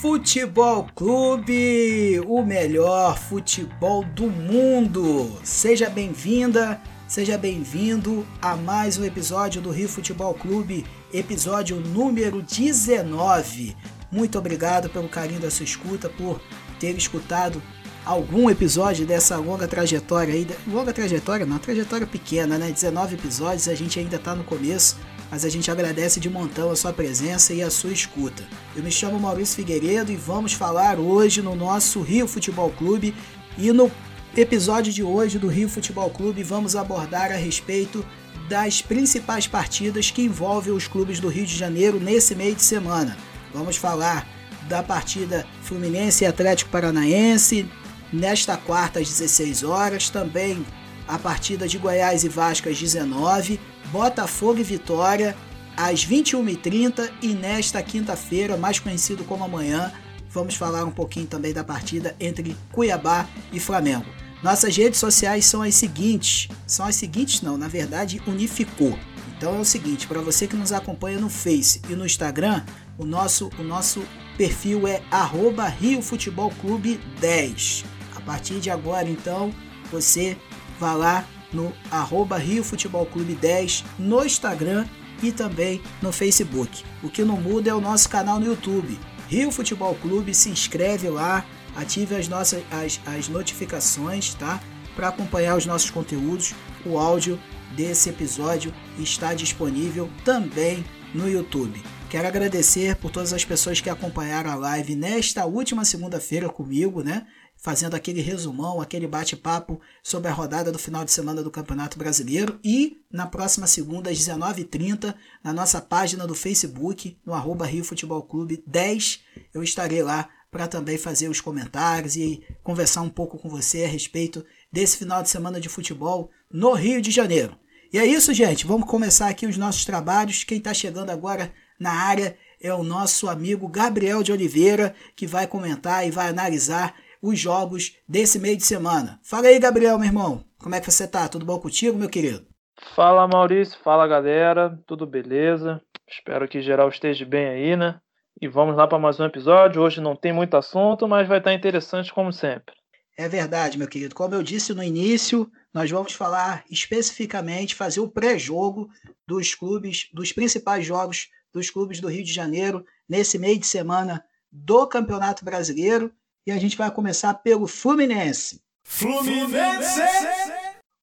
Futebol Clube, o melhor futebol do mundo. Seja bem-vinda, seja bem-vindo a mais um episódio do Rio Futebol Clube, episódio número 19. Muito obrigado pelo carinho da sua escuta, por ter escutado algum episódio dessa longa trajetória aí. Longa trajetória, não, trajetória pequena, né? 19 episódios, a gente ainda tá no começo mas a gente agradece de montão a sua presença e a sua escuta. Eu me chamo Maurício Figueiredo e vamos falar hoje no nosso Rio Futebol Clube e no episódio de hoje do Rio Futebol Clube vamos abordar a respeito das principais partidas que envolvem os clubes do Rio de Janeiro nesse meio de semana. Vamos falar da partida Fluminense e Atlético Paranaense nesta quarta às 16 horas, também a partida de Goiás e Vasco às 19 Botafogo e Vitória às 21h30 e nesta quinta-feira, mais conhecido como amanhã, vamos falar um pouquinho também da partida entre Cuiabá e Flamengo. Nossas redes sociais são as seguintes, são as seguintes não, na verdade unificou. Então é o seguinte, para você que nos acompanha no Face e no Instagram, o nosso, o nosso perfil é arroba Rio Futebol Clube 10. A partir de agora, então, você vá lá, no arroba Rio Futebol Clube 10 no Instagram e também no Facebook. O que não muda é o nosso canal no YouTube. Rio Futebol Clube, se inscreve lá, ative as nossas as, as notificações, tá? Para acompanhar os nossos conteúdos. O áudio desse episódio está disponível também no YouTube. Quero agradecer por todas as pessoas que acompanharam a live nesta última segunda-feira comigo, né? Fazendo aquele resumão, aquele bate-papo sobre a rodada do final de semana do Campeonato Brasileiro. E na próxima segunda, às 19h30, na nossa página do Facebook, no arroba Rio Futebol Clube 10, eu estarei lá para também fazer os comentários e conversar um pouco com você a respeito desse final de semana de futebol no Rio de Janeiro. E é isso, gente. Vamos começar aqui os nossos trabalhos. Quem está chegando agora na área é o nosso amigo Gabriel de Oliveira, que vai comentar e vai analisar os jogos desse meio de semana. Fala aí, Gabriel, meu irmão. Como é que você tá? Tudo bom contigo, meu querido? Fala, Maurício. Fala, galera. Tudo beleza? Espero que geral esteja bem aí, né? E vamos lá para mais um episódio. Hoje não tem muito assunto, mas vai estar interessante como sempre. É verdade, meu querido. Como eu disse no início, nós vamos falar especificamente, fazer o pré-jogo dos clubes, dos principais jogos dos clubes do Rio de Janeiro nesse meio de semana do Campeonato Brasileiro e a gente vai começar pelo Fluminense. Fluminense!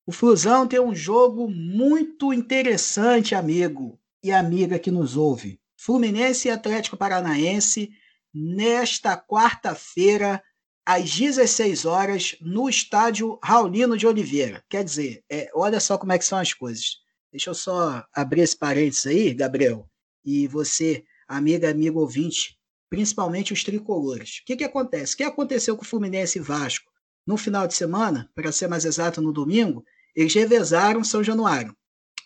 O Flusão tem um jogo muito interessante, amigo e amiga que nos ouve. Fluminense e Atlético Paranaense nesta quarta-feira às 16 horas no estádio Raulino de Oliveira. Quer dizer, é, olha só como é que são as coisas. Deixa eu só abrir esse parênteses aí, Gabriel, e você, amiga, amigo ouvinte, principalmente os tricolores. O que, que acontece? O que aconteceu com o Fluminense e Vasco? No final de semana, para ser mais exato, no domingo, eles revezaram São Januário.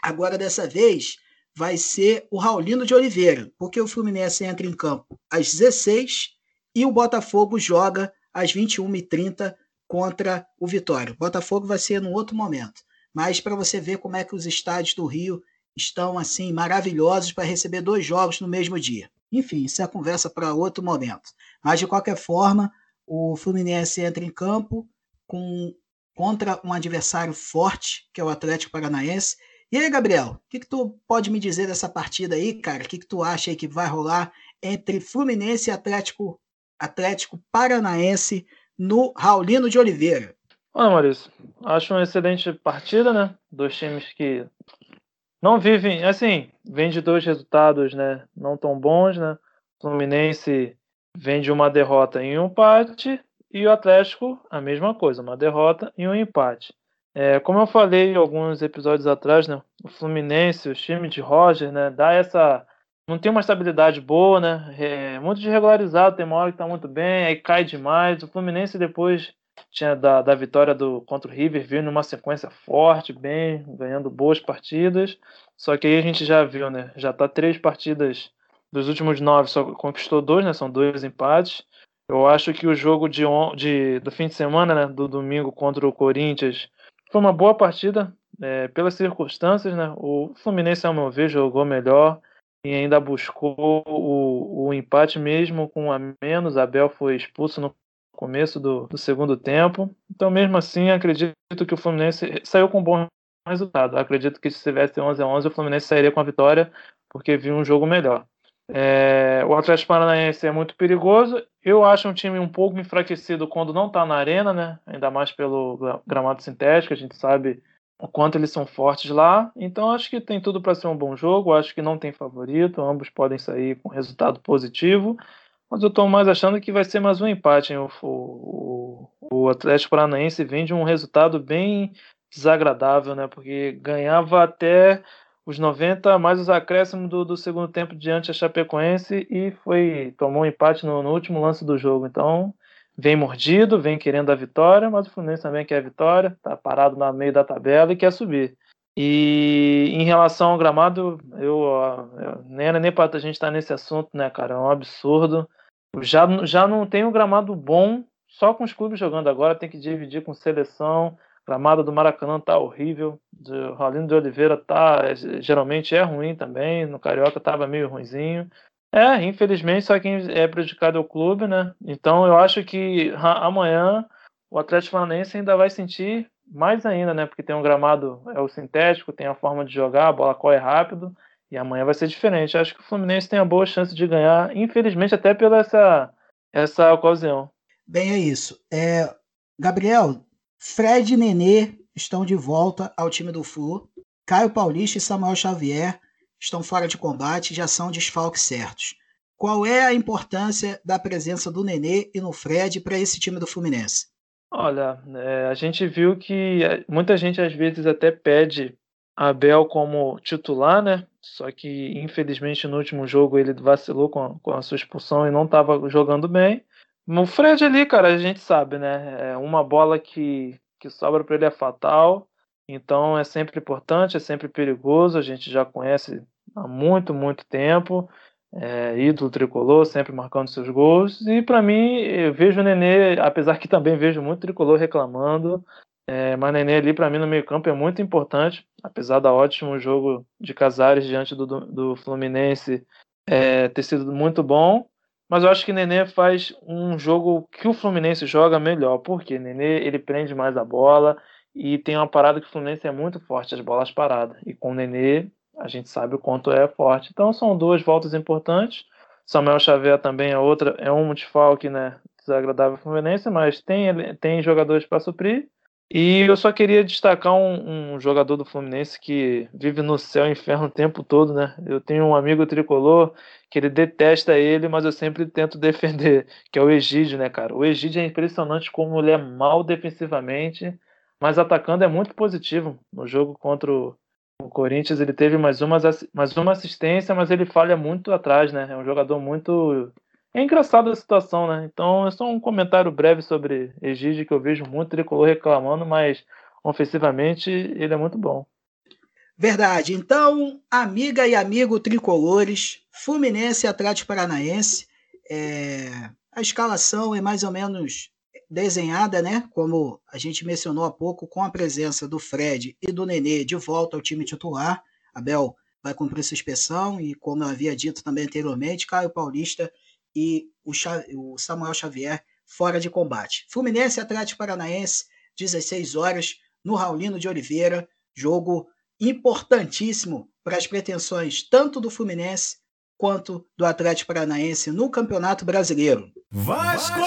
Agora, dessa vez, vai ser o Raulino de Oliveira, porque o Fluminense entra em campo às 16 e o Botafogo joga às 21h30 contra o Vitória. O Botafogo vai ser num outro momento. Mas para você ver como é que os estádios do Rio estão assim maravilhosos para receber dois jogos no mesmo dia. Enfim, isso é conversa para outro momento. Mas, de qualquer forma, o Fluminense entra em campo com, contra um adversário forte, que é o Atlético Paranaense. E aí, Gabriel, o que, que tu pode me dizer dessa partida aí, cara? O que, que tu acha aí que vai rolar entre Fluminense e Atlético, Atlético Paranaense no Raulino de Oliveira? Olha, Maurício, acho uma excelente partida, né? Dois times que não vivem, assim, vem de dois resultados, né, não tão bons, né? O Fluminense vem de uma derrota em um empate e o Atlético a mesma coisa, uma derrota e um empate. É, como eu falei alguns episódios atrás, né, o Fluminense, o time de Roger, né, dá essa não tem uma estabilidade boa, né? É muito desregularizado, tem uma hora que tá muito bem, aí cai demais. O Fluminense depois tinha da, da vitória do contra o River, vindo numa sequência forte, bem, ganhando boas partidas. Só que aí a gente já viu, né? Já tá três partidas dos últimos nove, só conquistou dois, né? São dois empates. Eu acho que o jogo de, de do fim de semana, né? Do domingo contra o Corinthians, foi uma boa partida, é, pelas circunstâncias, né? O Fluminense, ao meu ver, jogou melhor. e ainda buscou o, o empate mesmo com a menos. Abel foi expulso no começo do, do, segundo tempo. Então, mesmo assim, acredito que o Fluminense saiu com um bom resultado. Acredito que se tivesse 11 a 11 o Fluminense sairia com a vitória, porque viu um jogo melhor. É, o Atlético Paranaense é muito perigoso. Eu acho um time um pouco enfraquecido quando não está na arena, né? Ainda mais pelo gramado sintético. A gente sabe o quanto eles são fortes lá. Então acho que tem tudo para ser um bom jogo. Acho que não tem favorito. Ambos podem sair com resultado positivo. Mas eu estou mais achando que vai ser mais um empate. O, o, o, Atlético Paranaense vem de um resultado bem desagradável, né? Porque ganhava até os 90 mais os acréscimos do, do segundo tempo diante da Chapecoense e foi tomou um empate no, no, último lance do jogo. Então vem mordido, vem querendo a vitória, mas o Fluminense também quer a vitória, está parado no meio da tabela e quer subir. E em relação ao gramado, eu, eu nem era nem para a gente estar tá nesse assunto, né, cara? É um absurdo. Já, já não tem um gramado bom, só com os clubes jogando agora, tem que dividir com seleção gramado do Maracanã tá horrível. O Rolino de Oliveira tá geralmente é ruim também. No Carioca tava meio ruinzinho. É, infelizmente só quem é prejudicado é o clube, né? Então eu acho que amanhã o Atlético Paranaense ainda vai sentir mais ainda, né? Porque tem um gramado é o sintético, tem a forma de jogar, a bola corre rápido e amanhã vai ser diferente. Acho que o Fluminense tem a boa chance de ganhar, infelizmente até pela essa essa ocasião. Bem, é isso. É, Gabriel, Fred e Nenê estão de volta ao time do Flu. Caio Paulista e Samuel Xavier estão fora de combate, já são desfalques certos. Qual é a importância da presença do Nenê e no Fred para esse time do Fluminense? Olha, é, a gente viu que é, muita gente às vezes até pede Abel como titular, né? Só que infelizmente no último jogo ele vacilou com a, com a sua expulsão e não estava jogando bem. O Fred ali, cara, a gente sabe, né? É uma bola que, que sobra para ele é fatal. Então é sempre importante, é sempre perigoso. A gente já conhece há muito, muito tempo. É, ídolo tricolor, sempre marcando seus gols. E para mim, eu vejo o Nenê, apesar que também vejo muito tricolor reclamando. É, mas Nenê ali, para mim, no meio-campo é muito importante. Apesar da ótimo jogo de Casares diante do, do Fluminense é, ter sido muito bom. Mas eu acho que Nenê faz um jogo que o Fluminense joga melhor. Porque Nenê ele prende mais a bola e tem uma parada que o Fluminense é muito forte, as bolas paradas. E com o Nenê a gente sabe o quanto é forte. Então são duas voltas importantes. Samuel Xavier também é outra, é um desfalque, né? Desagradável Fluminense, mas tem, tem jogadores para suprir. E eu só queria destacar um, um, jogador do Fluminense que vive no céu e inferno o tempo todo, né? Eu tenho um amigo tricolor que ele detesta ele, mas eu sempre tento defender, que é o Egídio, né, cara? O Egídio é impressionante como ele é mal defensivamente, mas atacando é muito positivo. No jogo contra o, Corinthians ele teve mais uma, mais uma assistência, mas ele falha muito atrás, né? É um jogador muito é engraçada a situação, né? Então é só um comentário breve sobre Egídio que eu vejo muito tricolor reclamando, mas ofensivamente ele é muito bom. Verdade. Então, amiga e amigo tricolores, Fluminense e Atlético Paranaense, é... a escalação é mais ou menos desenhada, né? Como a gente mencionou há pouco, com a presença do Fred e do Nenê de volta ao time titular. Abel vai cumprir sua inspeção e, como eu havia dito também anteriormente, Caio Paulista e o, o Samuel Xavier fora de combate. Fluminense Atlético Paranaense, 16 horas, no Raulino de Oliveira, jogo importantíssimo para as pretensões tanto do Fluminense quanto do Atlético Paranaense no Campeonato Brasileiro. Vasco!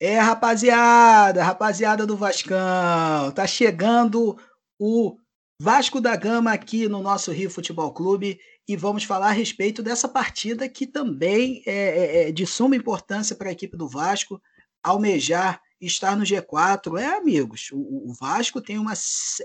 É, rapaziada, rapaziada do Vascão, tá chegando o Vasco da Gama aqui no nosso Rio Futebol Clube e vamos falar a respeito dessa partida que também é, é, é de suma importância para a equipe do Vasco almejar estar no G4. É, amigos, o, o Vasco tem uma,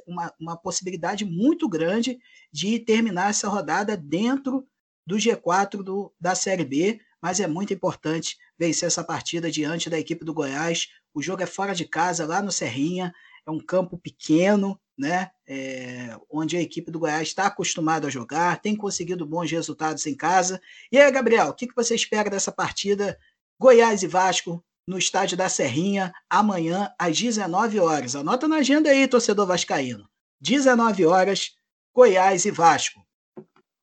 uma, uma, possibilidade muito grande de terminar essa rodada dentro do G4 do, da Série B, mas é muito importante vencer essa partida diante da equipe do Goiás. O jogo é fora de casa, lá no Serrinha, é um campo pequeno, né? É, onde a equipe do Goiás está acostumada a jogar, tem conseguido bons resultados em casa. E aí, Gabriel, o que, que você espera dessa partida Goiás e Vasco no estádio da Serrinha amanhã às 19 horas? Anota na agenda aí, torcedor vascaíno. 19 horas, Goiás e Vasco.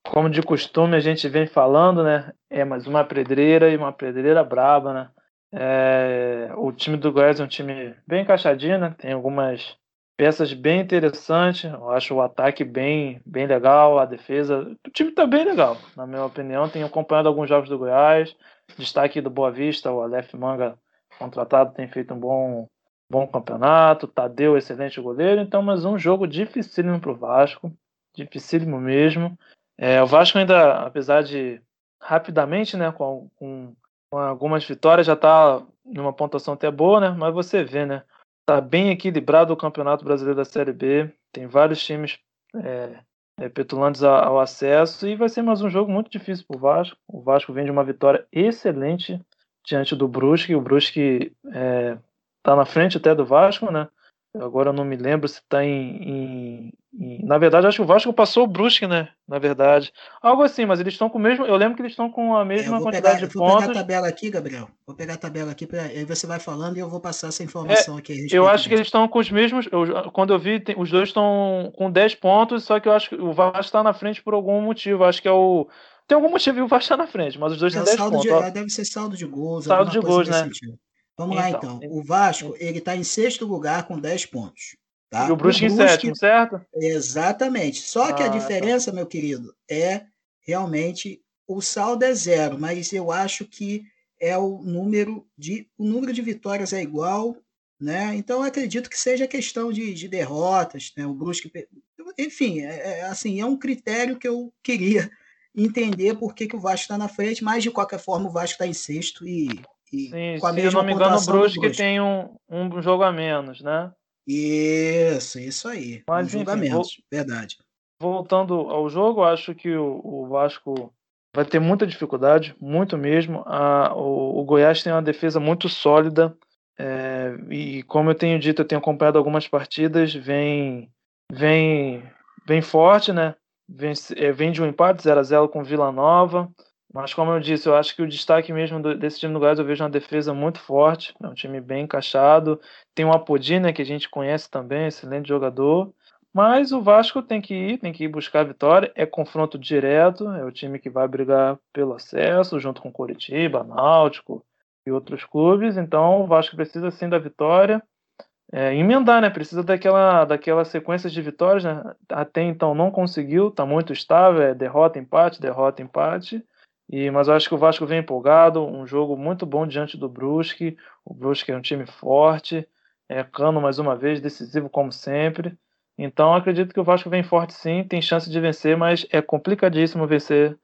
como de costume a gente vem falando, né? É mais uma pedreira e uma pedreira braba, né? É, o time do Goiás é um time bem encaixadinho, né? Tem algumas peças bem interessantes. Eu acho o ataque bem, bem legal, a defesa. O time tá bem legal, na minha opinião. Tenho acompanhado alguns jogos do Goiás. Destaque do Boa Vista, o Aleph Manga contratado tem feito um bom, bom campeonato. Tadeu, excelente goleiro. Então, mas um jogo dificílimo pro Vasco. Dificílimo mesmo. É, o Vasco ainda, apesar de rapidamente, né, com, com, com algumas vitórias, já está numa pontuação até boa, né? Mas você vê, né? Tá bem equilibrado o Campeonato Brasileiro da Série B. Tem vários times é, é, petulantes ao acesso e vai ser mais um jogo muito difícil para o Vasco. O Vasco vem de uma vitória excelente diante do Brusque. O Brusque é, tá na frente até do Vasco, né? Agora eu não me lembro se está em, em, em, Na verdade, acho que o Vasco passou o Brusque, né? Na verdade. Algo assim, mas eles estão com o mesmo. Eu lembro que eles estão com a mesma é, quantidade pegar, de pontos. Vou pegar a tabela aqui, Gabriel. Vou pegar a tabela aqui, pra... aí você vai falando e eu vou passar essa informação é, aqui. Eu acho que eles estão com os mesmos. Eu, quando eu vi, tem, os dois estão com 10 pontos, só que eu acho que o Vasco está na frente por algum motivo. Acho que é o. Tem algum motivo e o Vasco está na frente, mas os dois é, têm 10 pontos. De, deve ser saldo de gols. Saldo de gols, né? Sentido. Vamos então, lá então. O Vasco, ele está em sexto lugar com 10 pontos. Tá? E o Brusque, o Brusque em sétimo, certo? Exatamente. Só que ah, a tá. diferença, tá. meu querido, é realmente o saldo é zero, mas eu acho que é o número de o número de vitórias é igual, né? Então eu acredito que seja questão de, de derrotas, né? O Brusque, enfim, é, é, assim é um critério que eu queria entender por que, que o Vasco está na frente, mas de qualquer forma o Vasco está em sexto e, e Sim, com a se mesma eu não me engano o Brusque, tem um, um jogo a menos, né? Isso, isso aí. Mas, um julgamentos, vou, verdade. Voltando ao jogo, acho que o, o, Vasco vai ter muita dificuldade, muito mesmo. A, o, o Goiás tem uma defesa muito sólida. É, e como eu tenho dito, eu tenho acompanhado algumas partidas, vem, vem, vem forte, né? Vem, é, vem de um empate 0 a 0 com Vila Nova. Mas, como eu disse, eu acho que o destaque mesmo desse time do Goiás, eu vejo uma defesa muito forte, é um time bem encaixado. Tem o Apodi, que a gente conhece também, excelente jogador. Mas o Vasco tem que ir, tem que ir buscar a vitória. É confronto direto, é o time que vai brigar pelo acesso, junto com Curitiba, Náutico e outros clubes. Então, o Vasco precisa sim da vitória. É, emendar, né? Precisa daquela, daquela sequência de vitórias, né? Até então não conseguiu, tá muito estável, é derrota, empate, derrota, empate. E, mas eu acho que o Vasco vem empolgado, um jogo muito bom diante do Brusque. O Brusque é um time forte, é Cano mais uma vez, decisivo como sempre. Então acredito que o Vasco vem forte sim, tem chance de vencer, mas é complicadíssimo vencer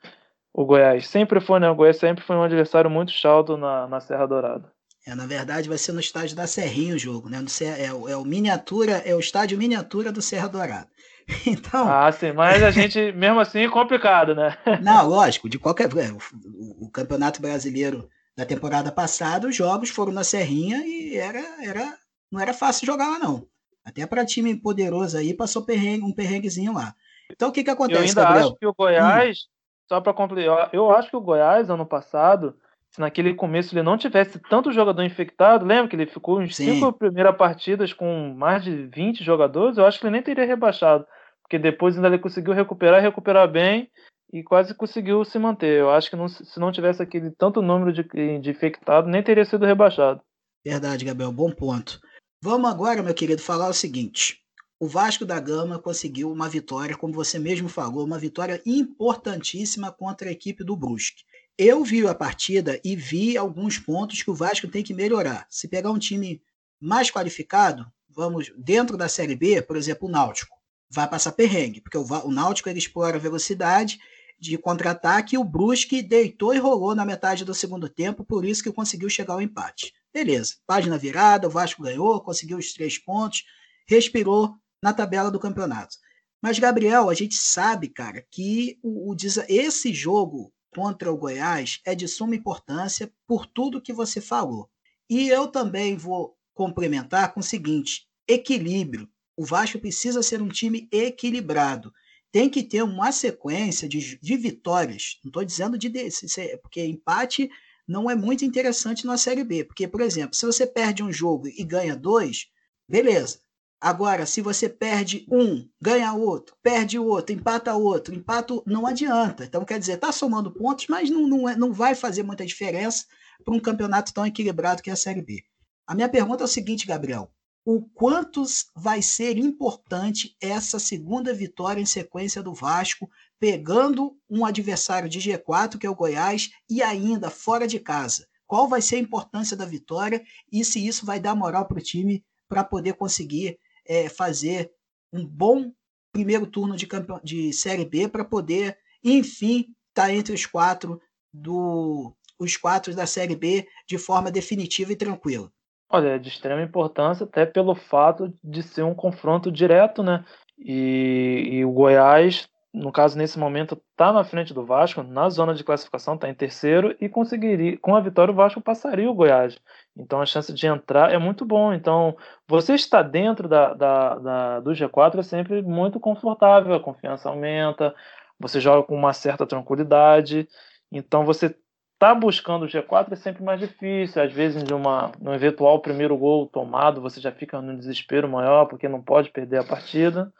o Goiás. Sempre foi, né? O Goiás sempre foi um adversário muito chato na, na Serra Dourada. É, na verdade, vai ser no estádio da Serrinha o jogo, né? No, é, é, o miniatura, é o estádio miniatura do Serra Dourada. Então. Ah, sim, mas a gente, mesmo assim, é complicado, né? Não, lógico, de qualquer. É, o, o Campeonato Brasileiro da temporada passada, os jogos foram na Serrinha e era, era, não era fácil jogar lá, não. Até para time poderoso aí, passou perrengue, um perrenguezinho lá. Então, o que, que acontece, Eu ainda Gabriel? acho que o Goiás, hum. só para completar, eu acho que o Goiás, ano passado, se naquele começo ele não tivesse tanto jogador infectado, lembra que ele ficou em cinco primeiras partidas com mais de 20 jogadores, eu acho que ele nem teria rebaixado porque depois ainda ele conseguiu recuperar, recuperar bem e quase conseguiu se manter. Eu acho que não, se não tivesse aquele tanto número de, de infectados, nem teria sido rebaixado. Verdade, Gabriel, bom ponto. Vamos agora, meu querido, falar o seguinte. O Vasco da Gama conseguiu uma vitória, como você mesmo falou, uma vitória importantíssima contra a equipe do Brusque. Eu vi a partida e vi alguns pontos que o Vasco tem que melhorar. Se pegar um time mais qualificado, vamos dentro da Série B, por exemplo, o Náutico vai passar perrengue, porque o, o Náutico ele explora a velocidade de contra-ataque e o Brusque deitou e rolou na metade do segundo tempo, por isso que conseguiu chegar ao empate. Beleza, página virada, o Vasco ganhou, conseguiu os três pontos, respirou na tabela do campeonato. Mas, Gabriel, a gente sabe, cara, que o, o, esse jogo contra o Goiás é de suma importância por tudo que você falou. E eu também vou complementar com o seguinte: equilíbrio o Vasco precisa ser um time equilibrado. Tem que ter uma sequência de, de vitórias. Não estou dizendo de, de porque empate não é muito interessante na Série B. Porque, por exemplo, se você perde um jogo e ganha dois, beleza. Agora, se você perde um, ganha outro, perde outro, empata outro, empata, não adianta. Então, quer dizer, está somando pontos, mas não, não, é, não vai fazer muita diferença para um campeonato tão equilibrado que é a Série B. A minha pergunta é o seguinte, Gabriel: o quanto vai ser importante essa segunda vitória em sequência do Vasco, pegando um adversário de G4, que é o Goiás, e ainda fora de casa? Qual vai ser a importância da vitória e se isso vai dar moral para o time para poder conseguir é, fazer um bom primeiro turno de, de Série B para poder, enfim, estar tá entre os quatro do os quatro da Série B de forma definitiva e tranquila. Olha, é de extrema importância, até pelo fato de ser um confronto direto, né? E, e o Goiás no caso, nesse momento, está na frente do Vasco, na zona de classificação, está em terceiro, e conseguiria, com a vitória, o Vasco passaria o Goiás. Então a chance de entrar é muito bom. Então, você está dentro da, da, da, do G4 é sempre muito confortável, a confiança aumenta, você joga com uma certa tranquilidade. Então você tá buscando o G4 é sempre mais difícil. Às vezes, de uma, no eventual primeiro gol tomado, você já fica no desespero maior, porque não pode perder a partida.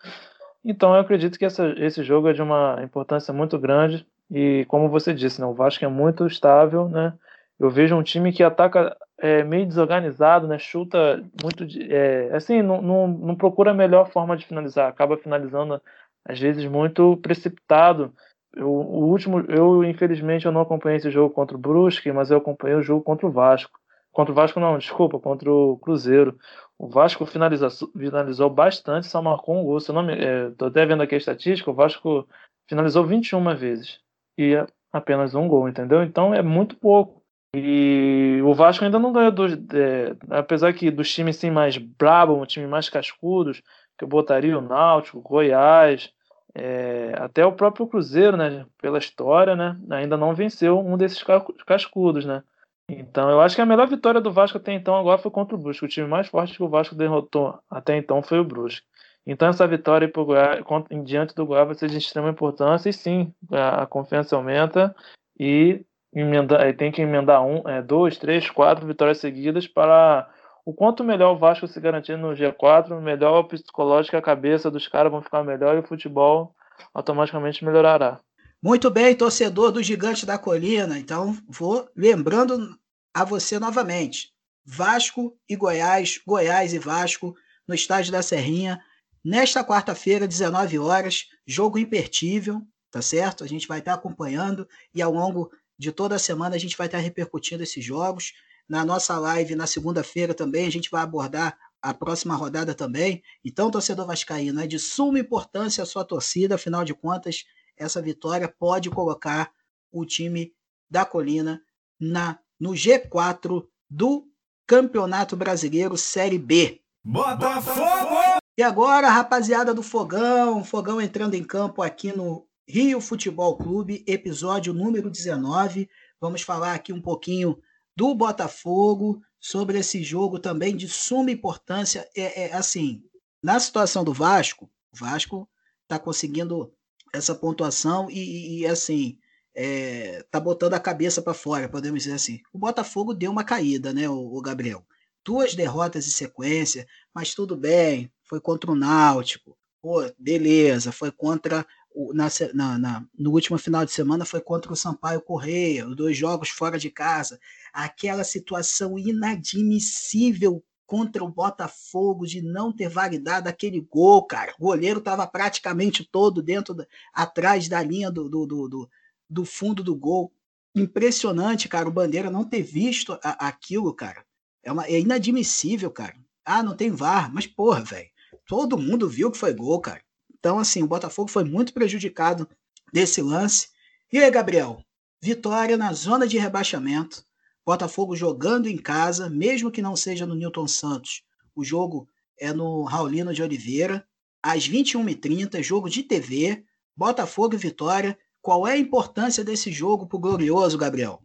Então eu acredito que essa, esse jogo é de uma importância muito grande e como você disse, né, o Vasco é muito estável, né? Eu vejo um time que ataca é, meio desorganizado, né? Chuta muito, é, assim, não, não, não procura a melhor forma de finalizar, acaba finalizando às vezes muito precipitado. Eu, o último, eu infelizmente eu não acompanhei esse jogo contra o Brusque, mas eu acompanhei o jogo contra o Vasco. Contra o Vasco não, desculpa, contra o Cruzeiro. O Vasco finalizou, finalizou bastante, só marcou um gol. Se não me, é, tô até vendo aqui a estatística, o Vasco finalizou 21 vezes e apenas um gol, entendeu? Então é muito pouco. E o Vasco ainda não ganhou dos, é, apesar que dos times assim, mais brabo, um time mais cascudos, que eu botaria o Náutico, Goiás, é, até o próprio Cruzeiro, né, pela história, né, ainda não venceu um desses cascudos, né. Então, eu acho que a melhor vitória do Vasco até então agora foi contra o Brusque. O time mais forte que o Vasco derrotou até então foi o Brusque. Então, essa vitória pro Goiás, em diante do Goiás vai ser de extrema importância e sim, a, a confiança aumenta e emenda, tem que emendar um, é, dois, três, quatro vitórias seguidas para o quanto melhor o Vasco se garantir no G4, melhor o psicológico, a cabeça dos caras vão ficar melhor e o futebol automaticamente melhorará. Muito bem, torcedor do Gigante da Colina. Então, vou lembrando a você novamente: Vasco e Goiás, Goiás e Vasco, no estádio da Serrinha, nesta quarta-feira, 19 horas, jogo impertível, tá certo? A gente vai estar acompanhando e ao longo de toda a semana a gente vai estar repercutindo esses jogos. Na nossa live na segunda-feira também a gente vai abordar a próxima rodada também. Então, torcedor vascaíno, é de suma importância a sua torcida, afinal de contas, essa vitória pode colocar o time da Colina na no G4 do Campeonato Brasileiro Série B. Botafogo! E agora, rapaziada do Fogão, Fogão entrando em campo aqui no Rio Futebol Clube, episódio número 19. Vamos falar aqui um pouquinho do Botafogo, sobre esse jogo também de suma importância. É, é assim, na situação do Vasco, o Vasco está conseguindo essa pontuação e, e assim, é, tá botando a cabeça para fora, podemos dizer assim. O Botafogo deu uma caída, né, o, o, Gabriel? Duas derrotas em sequência, mas tudo bem, foi contra o Náutico, pô, beleza, foi contra na, na, na, no último final de semana foi contra o Sampaio Correia, os dois jogos fora de casa. Aquela situação inadmissível contra o Botafogo de não ter validado aquele gol, cara. O goleiro estava praticamente todo dentro, da, atrás da linha do, do, do, do, fundo do gol. Impressionante, cara, o Bandeira não ter visto a, aquilo, cara. É, uma, é inadmissível, cara. Ah, não tem VAR, mas porra, velho. Todo mundo viu que foi gol, cara. Então, assim, o Botafogo foi muito prejudicado desse lance. E aí, Gabriel? Vitória na zona de rebaixamento. Botafogo jogando em casa, mesmo que não seja no Newton Santos. O jogo é no Raulino de Oliveira, às 21h30, jogo de TV, Botafogo e Vitória. Qual é a importância desse jogo para o Glorioso, Gabriel?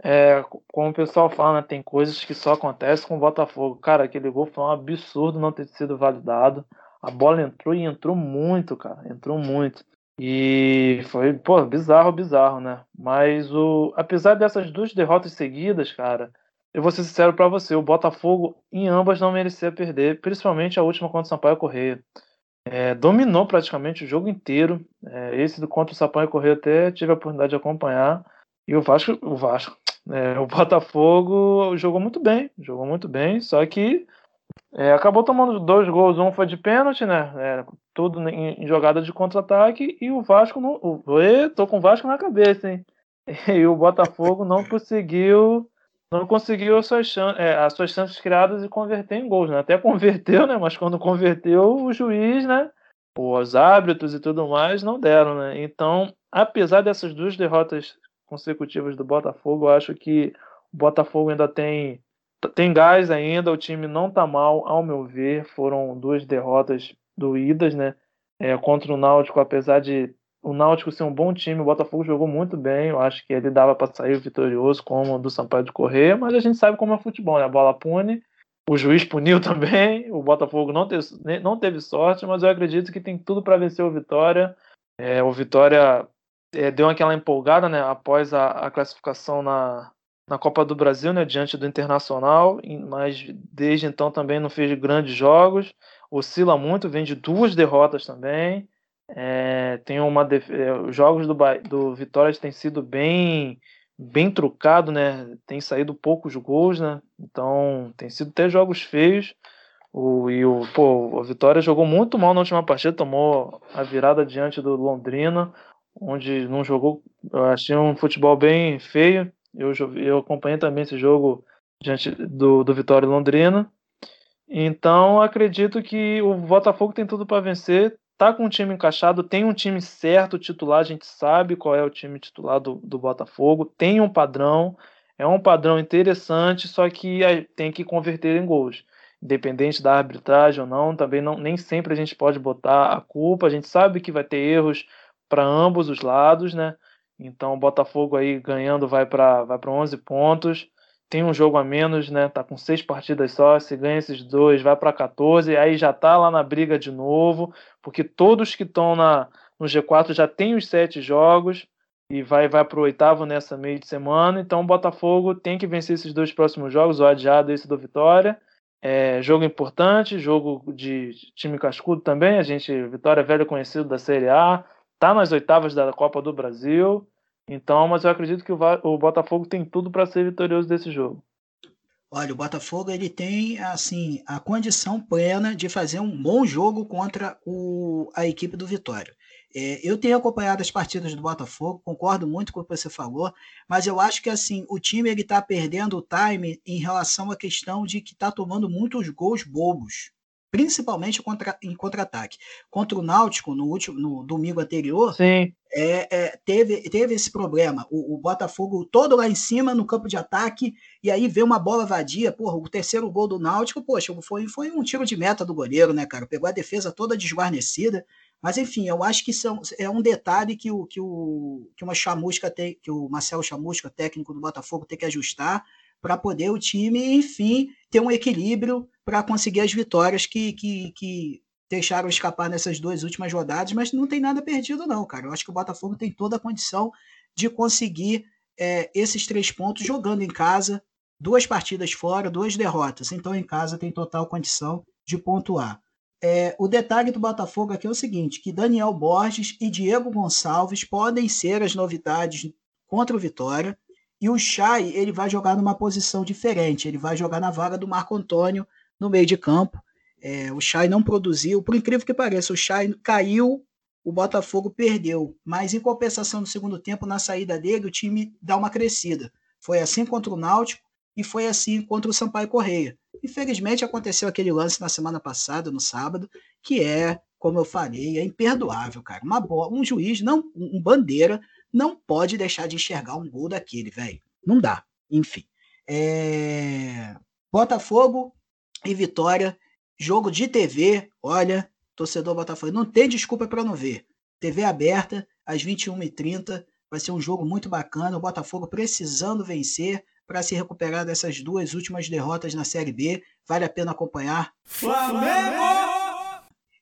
É, como o pessoal fala, né, tem coisas que só acontecem com o Botafogo. Cara, aquele gol foi um absurdo não ter sido validado. A bola entrou e entrou muito, cara. Entrou muito. E foi, pô, bizarro, bizarro, né? Mas o, apesar dessas duas derrotas seguidas, cara, eu vou ser sincero para você, o Botafogo em ambas não merecia perder, principalmente a última contra o Sampaio Correia. É, dominou praticamente o jogo inteiro. É, esse do contra o Sampaio Correia até tive a oportunidade de acompanhar. E o Vasco, o Vasco, é, o Botafogo jogou muito bem, jogou muito bem, só que é, acabou tomando dois gols, um foi de pênalti, né? É, tudo em, em, jogada de contra-ataque e o Vasco não. O, tô com o Vasco na cabeça, hein? E o Botafogo não conseguiu não conseguiu as suas, é, as suas chances criadas e converter em gols, né? Até converteu, né? Mas quando converteu, o juiz, né? Os árbitros e tudo mais não deram, né? Então, apesar dessas duas derrotas consecutivas do Botafogo, eu acho que o Botafogo ainda tem tem gás ainda, o time não tá mal, ao meu ver. Foram duas derrotas doídas, né? É, contra o Náutico, apesar de o Náutico ser um bom time, o Botafogo jogou muito bem. Eu acho que ele dava para sair vitorioso, como o do Sampaio de Correr, mas a gente sabe como é futebol, né? A bola pune, o juiz puniu também. O Botafogo não teve, não teve sorte, mas eu acredito que tem tudo para vencer o Vitória. É, o Vitória é, deu aquela empolgada, né? Após a, a classificação na, na Copa do Brasil, né? Diante do Internacional, mas desde então também não fez grandes jogos. Oscila muito, vem de duas derrotas também. É, tem uma def... É, os jogos do, do Vitória têm sido bem bem trucado, né? Tem saído poucos gols, né? Então tem sido até jogos feios. O, e o, pô, o Vitória jogou muito mal na última partida, tomou a virada diante do Londrina, onde não jogou. Eu achei um futebol bem feio. Eu, eu acompanhei também esse jogo diante do, do Vitória Londrina. Então acredito que o Botafogo tem tudo para vencer tá com o time encaixado, tem um time certo titular, a gente sabe qual é o time titular do, do Botafogo, tem um padrão, é um padrão interessante, só que tem que converter em gols. Independente da arbitragem ou não, também não, nem sempre a gente pode botar a culpa, a gente sabe que vai ter erros para ambos os lados, né? Então o Botafogo aí ganhando vai para vai 11 pontos tem um jogo a menos, né? Tá com seis partidas só. Se ganha esses dois, vai para 14. Aí já tá lá na briga de novo, porque todos que estão no G4 já tem os sete jogos e vai vai para o oitavo nessa meio de semana. Então o Botafogo tem que vencer esses dois próximos jogos, o adiado esse do Vitória. É, jogo importante, jogo de time cascudo também. A gente, Vitória velho conhecido da Série A, tá nas oitavas da Copa do Brasil. Então, mas eu acredito que o, o Botafogo tem tudo para ser vitorioso desse jogo. Olha, o Botafogo ele tem assim a condição plena de fazer um bom jogo contra o, a equipe do Vitória. É, eu tenho acompanhado as partidas do Botafogo, concordo muito com o que você falou, mas eu acho que assim o time ele está perdendo o time em relação à questão de que está tomando muitos gols bobos principalmente contra, em contra-ataque. Contra o Náutico, no último no domingo anterior, é, é, teve, teve esse problema. O, o, Botafogo todo lá em cima, no campo de ataque, e aí vê uma bola vadia. Porra, o terceiro gol do Náutico, poxa, foi, foi um tiro de meta do goleiro, né, cara? Pegou a defesa toda desguarnecida. Mas enfim, eu acho que são, é um detalhe que o que o que uma chamusca tem, que o Marcelo Chamusca, técnico do Botafogo, tem que ajustar para poder o time, enfim, ter um equilíbrio para conseguir as vitórias que, que, que deixaram escapar nessas duas últimas rodadas, mas não tem nada perdido, não, cara. Eu acho que o Botafogo tem toda a condição de conseguir é, esses três pontos jogando em casa, duas partidas fora, duas derrotas. Então, em casa, tem total condição de pontuar. É, o detalhe do Botafogo aqui é o seguinte: que Daniel Borges e Diego Gonçalves podem ser as novidades contra o Vitória. E o Chay, ele vai jogar numa posição diferente, ele vai jogar na vaga do Marco Antônio no meio de campo. É, o Chay não produziu, por incrível que pareça, o Chay caiu, o Botafogo perdeu, mas em compensação no segundo tempo, na saída dele, o time dá uma crescida. Foi assim contra o Náutico e foi assim contra o Sampaio Correia. Infelizmente aconteceu aquele lance na semana passada, no sábado, que é, como eu falei, é imperdoável, cara. Uma bola, um juiz, não, um bandeira, não pode deixar de enxergar um gol daquele, velho. Não dá. Enfim. É... Botafogo e Vitória, jogo de TV. Olha, torcedor Botafogo, não tem desculpa para não ver. TV aberta, às 21h30. Vai ser um jogo muito bacana. O Botafogo precisando vencer para se recuperar dessas duas últimas derrotas na Série B. Vale a pena acompanhar. Flamengo!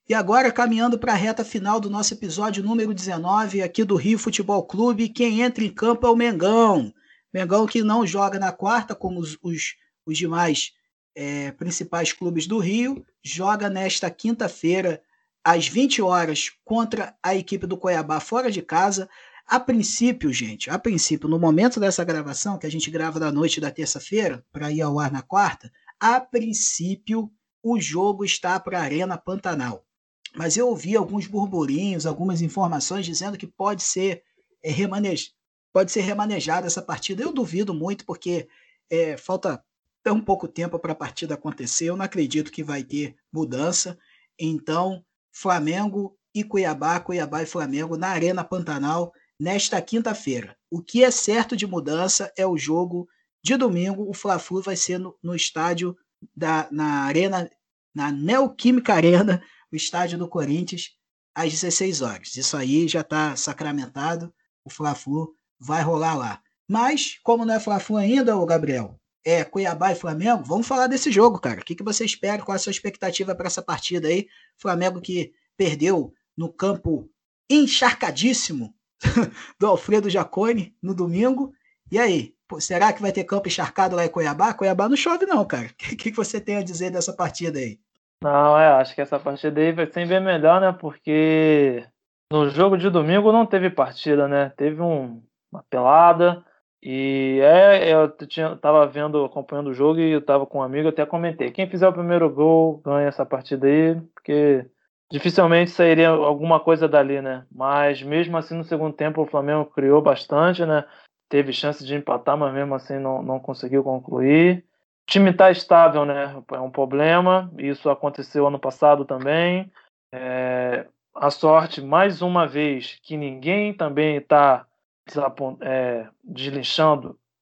E agora, caminhando para a reta final do nosso episódio número 19 aqui do Rio Futebol Clube, quem entra em campo é o Mengão. Mengão que não joga na quarta, como os, os os demais é, principais clubes do Rio, joga nesta quinta-feira, às 20 horas, contra a equipe do Cuiabá fora de casa. A princípio, gente, a princípio, no momento dessa gravação, que a gente grava da noite da terça-feira, para ir ao ar na quarta, a princípio o jogo está para a Arena Pantanal. Mas eu ouvi alguns burburinhos, algumas informações dizendo que pode ser é, remanej... pode ser remanejada essa partida. Eu duvido muito, porque é, falta tão pouco tempo para a partida acontecer. Eu não acredito que vai ter mudança. Então, Flamengo e Cuiabá, Cuiabá e Flamengo na Arena Pantanal nesta quinta-feira. O que é certo de mudança é o jogo de domingo. O Fla-Flu vai ser no, no estádio da na Arena, na Neoquímica Arena, estádio do Corinthians, às 16 horas. Isso aí já está sacramentado. O Fla-Flu vai rolar lá. Mas, como não é Fla-Flu ainda, o Gabriel, é, Cuiabá e Flamengo, vamos falar desse jogo, cara. O que, que você espera? Qual a sua expectativa para essa partida aí? Flamengo que perdeu no campo encharcadíssimo do Alfredo Jacone no domingo. E aí, será que vai ter campo encharcado lá em Cuiabá? Cuiabá não chove, não, cara. O que, que você tem a dizer dessa partida aí? Não, é, acho que essa partida aí vai ser bem melhor, né? Porque no jogo de domingo não teve partida, né? Teve um, uma pelada e é, eu tinha, tava vendo, acompanhando o jogo e eu tava com um amigo, até comentei. Quem fizer o primeiro gol ganha essa partida aí, porque dificilmente sairia alguma coisa dali, né? Mas mesmo assim no segundo tempo o Flamengo criou bastante, né? Teve chance de empatar, mas mesmo assim não, não conseguiu concluir. O time tá estável, né? É um problema. Isso aconteceu ano passado também. É, a sorte, mais uma vez, que ninguém também está é,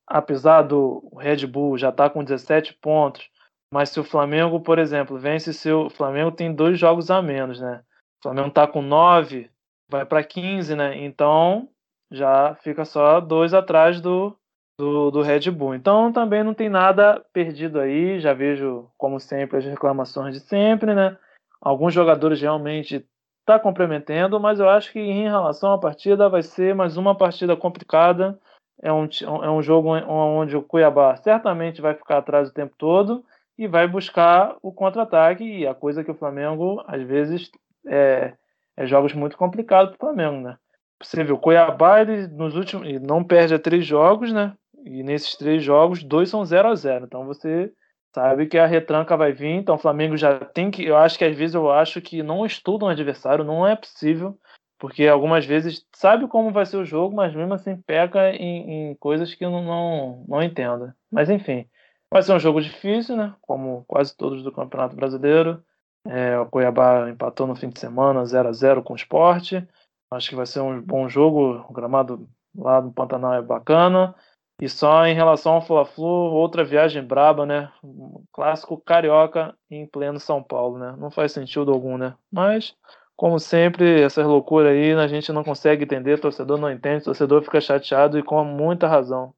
apesar do Red Bull já estar tá com 17 pontos, mas se o Flamengo, por exemplo, vence seu. O Flamengo tem dois jogos a menos, né? O Flamengo está com 9, vai para 15, né? Então já fica só dois atrás do, do, do, Red Bull. Então também não tem nada perdido aí. Já vejo, como sempre, as reclamações de sempre, né? Alguns jogadores realmente está comprometendo, mas eu acho que em relação à partida vai ser mais uma partida complicada. É um, é um jogo onde o Cuiabá certamente vai ficar atrás o tempo todo e vai buscar o contra-ataque, e a coisa que o Flamengo, às vezes, é, é jogos muito complicados para o Flamengo, né? Você viu, o Cuiabá, ele, nos últimos, ele não perde a três jogos, né? E nesses três jogos, dois são 0 a 0 Então você sabe que a retranca vai vir, então o Flamengo já tem que. Eu acho que às vezes eu acho que não estudam o adversário, não é possível, porque algumas vezes sabe como vai ser o jogo, mas mesmo assim peca em, em coisas que não, não, não. Mas enfim, vai ser um jogo difícil, né? Como quase todos do Campeonato Brasileiro. É, o Cuiabá empatou no fim de semana 0 a 0 com o esporte. Acho que vai ser um bom jogo. O gramado lá no Pantanal é bacana. E só em relação ao Fla-Flu, outra viagem braba, né? Um clássico carioca em pleno São Paulo, né? Não faz sentido algum, né? Mas, como sempre, essas loucuras aí a gente não consegue entender, torcedor não entende, torcedor fica chateado e com muita razão.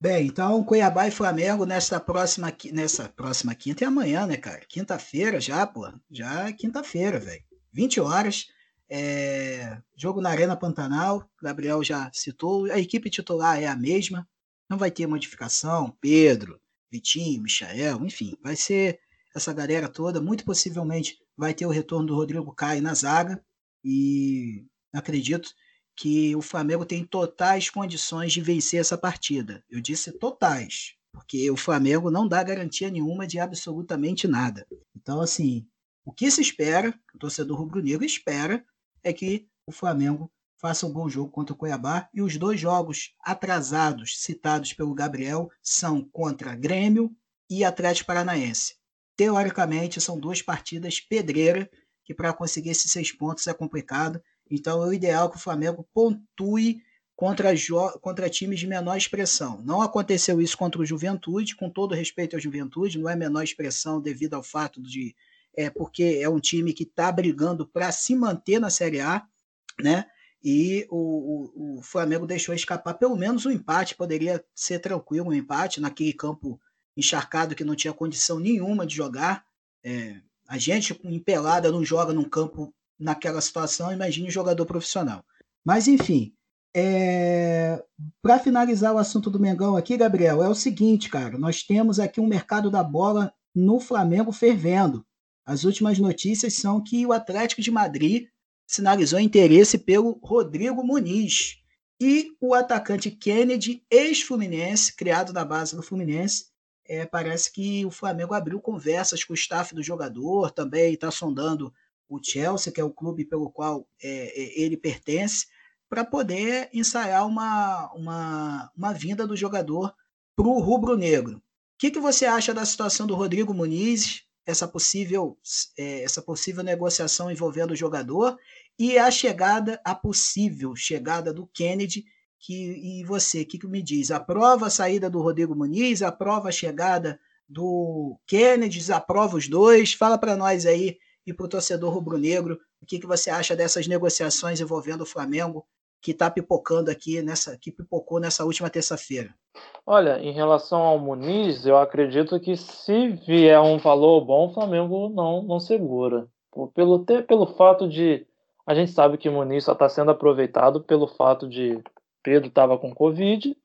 Bem, então Cuiabá e Flamengo nessa próxima, nessa próxima quinta e amanhã, né, cara? Quinta-feira já, pô. Já é quinta-feira, velho. 20 horas. É, jogo na Arena Pantanal, Gabriel já citou. A equipe titular é a mesma, não vai ter modificação. Pedro, Vitinho, Michael, enfim, vai ser essa galera toda. Muito possivelmente vai ter o retorno do Rodrigo Caio na zaga e acredito que o Flamengo tem totais condições de vencer essa partida. Eu disse totais, porque o Flamengo não dá garantia nenhuma de absolutamente nada. Então, assim, o que se espera, o torcedor rubro-negro espera, é que o Flamengo faça um bom jogo contra o Cuiabá. E os dois jogos atrasados citados pelo Gabriel são contra Grêmio e Atlético Paranaense. Teoricamente, são duas partidas pedreira, que para conseguir esses seis pontos é complicado. Então, é o ideal que o Flamengo pontue contra, contra times de menor expressão. Não aconteceu isso contra o Juventude, com todo respeito ao Juventude, não é menor expressão devido ao fato de é porque é um time que está brigando para se manter na Série A, né? E o, o, o, Flamengo deixou escapar pelo menos um empate, poderia ser tranquilo um empate naquele campo encharcado que não tinha condição nenhuma de jogar. É, a gente em pelada não joga num campo naquela situação, imagine um jogador profissional. Mas enfim, É... Para finalizar o assunto do Mengão aqui, Gabriel, é o seguinte, cara. Nós temos aqui um mercado da bola no Flamengo fervendo. As últimas notícias são que o Atlético de Madrid sinalizou interesse pelo Rodrigo Muniz. E o atacante Kennedy, ex-Fluminense, criado na base do Fluminense, é, parece que o Flamengo abriu conversas com o staff do jogador, também está sondando o Chelsea, que é o clube pelo qual é, é ele pertence, para poder ensaiar uma, uma, uma vinda do jogador para o rubro-negro. O que, que você acha da situação do Rodrigo Muniz, essa possível, é, essa possível negociação envolvendo o jogador e a chegada, a possível chegada do Kennedy, que, e você, o que, que me diz? Aprova a saída do Rodrigo Muniz, aprova a chegada do Kennedy, aprova os dois? Fala para nós aí e para o torcedor rubro-negro o que, que você acha dessas negociações envolvendo o Flamengo que está pipocando aqui nessa, que pipocou nessa última terça-feira? Olha, em relação ao Muniz, eu acredito que se vier um valor bom, o Flamengo não, não segura. Pelo, pelo fato de. A gente sabe que o Muniz só está sendo aproveitado pelo fato de Pedro estava com Covid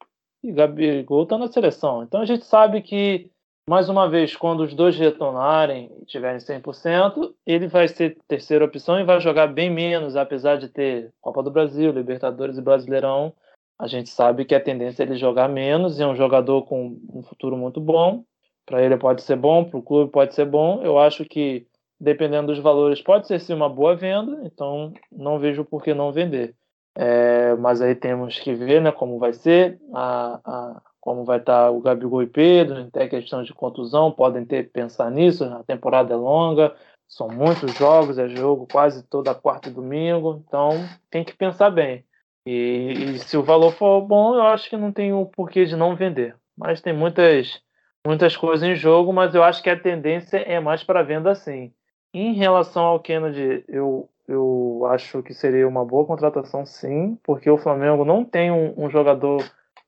e Gabigol está na seleção. Então a gente sabe que mais uma vez, quando os dois retornarem e tiverem 100%, ele vai ser terceira opção e vai jogar bem menos, apesar de ter Copa do Brasil, Libertadores e Brasileirão. A gente sabe que a tendência é ele jogar menos e é um jogador com um futuro muito bom. Para ele pode ser bom, para o clube pode ser bom. Eu acho que, dependendo dos valores, pode ser sim uma boa venda, então não vejo por que não vender. É, mas aí temos que ver né, como vai ser a, a como vai estar o Gabigol e Pedro, tem questão de contusão, podem ter que pensar nisso, a temporada é longa, são muitos jogos, é jogo quase toda quarta e domingo, então tem que pensar bem. E, e, se o valor for bom, eu acho que não tem o porquê de não vender. Mas tem muitas, muitas coisas em jogo, mas eu acho que a tendência é mais para venda sim. Em relação ao Kennedy, eu, eu acho que seria uma boa contratação sim, porque o Flamengo não tem um, um jogador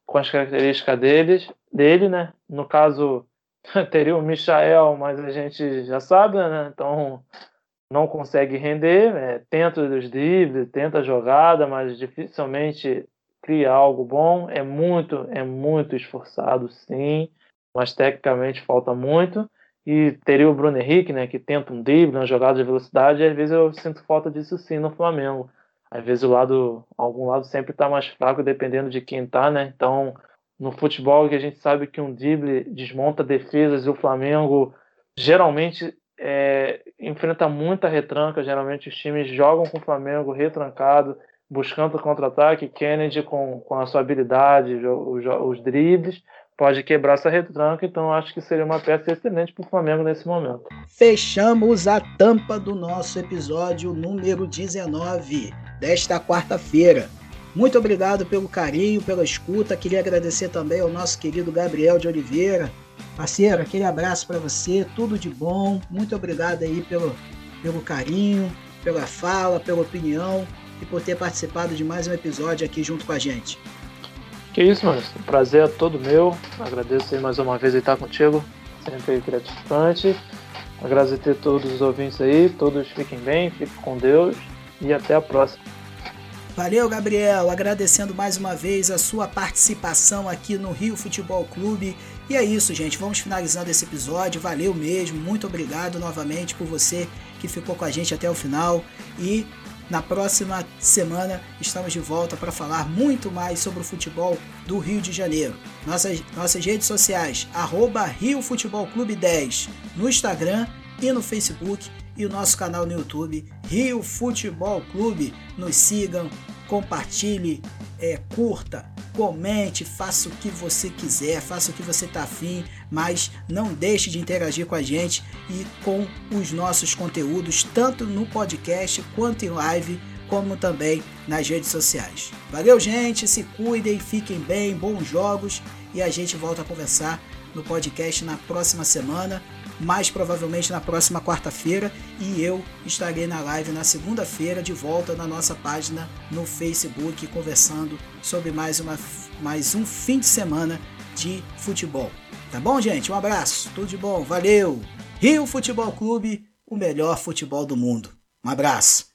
com as características deles, dele, né? No caso, teria o Michael, mas a gente já sabe, né? Então não consegue render, né? tenta os dribles, tenta a jogada, mas dificilmente cria algo bom. É muito, é muito esforçado, sim, mas tecnicamente falta muito. E teria o Bruno Henrique, né, que tenta um drible, uma jogada de velocidade, e às vezes eu sinto falta disso sim no Flamengo às vezes o lado, algum lado sempre está mais fraco dependendo de quem está, né? Então, no futebol que a gente sabe que um drible desmonta defesas e o Flamengo geralmente é, enfrenta muita retranca, geralmente os times jogam com o Flamengo retrancado, buscando contra-ataque, Kennedy com, com a sua habilidade, os, os dribles, pode quebrar essa retranca, então acho que seria uma peça excelente para o Flamengo nesse momento. Fechamos a tampa do nosso episódio número 19 desta quarta-feira. Muito obrigado pelo carinho, pela escuta. Queria agradecer também ao nosso querido Gabriel de Oliveira. Parceiro, aquele abraço para você, tudo de bom. Muito obrigado aí pelo, pelo carinho, pela fala, pela opinião e por ter participado de mais um episódio aqui junto com a gente. Que isso, mano. O prazer é todo meu. Agradeço aí mais uma vez estar contigo. Sempre gratificante. Agradecer a todos os ouvintes aí. Todos fiquem bem, fiquem com Deus. E até a próxima. Valeu, Gabriel. Agradecendo mais uma vez a sua participação aqui no Rio Futebol Clube. E é isso, gente. Vamos finalizando esse episódio. Valeu mesmo. Muito obrigado novamente por você que ficou com a gente até o final. E na próxima semana estamos de volta para falar muito mais sobre o futebol do Rio de Janeiro. Nossas, nossas redes sociais, arroba Rio Futebol Clube 10, no Instagram e no Facebook e o nosso canal no YouTube, Rio Futebol Clube. Nos sigam, compartilhe, é, curta, comente, faça o que você quiser, faça o que você está afim, mas não deixe de interagir com a gente e com os nossos conteúdos, tanto no podcast quanto em live, como também nas redes sociais. Valeu, gente, se cuidem, fiquem bem, bons jogos e a gente volta a conversar no podcast na próxima semana mais provavelmente na próxima quarta-feira, e eu estarei na live na segunda-feira, de volta na nossa página no Facebook, conversando sobre mais, uma, mais um fim de semana de futebol. Tá bom, gente? Um abraço, tudo de bom, valeu! Rio Futebol Clube, o melhor futebol do mundo. Um abraço!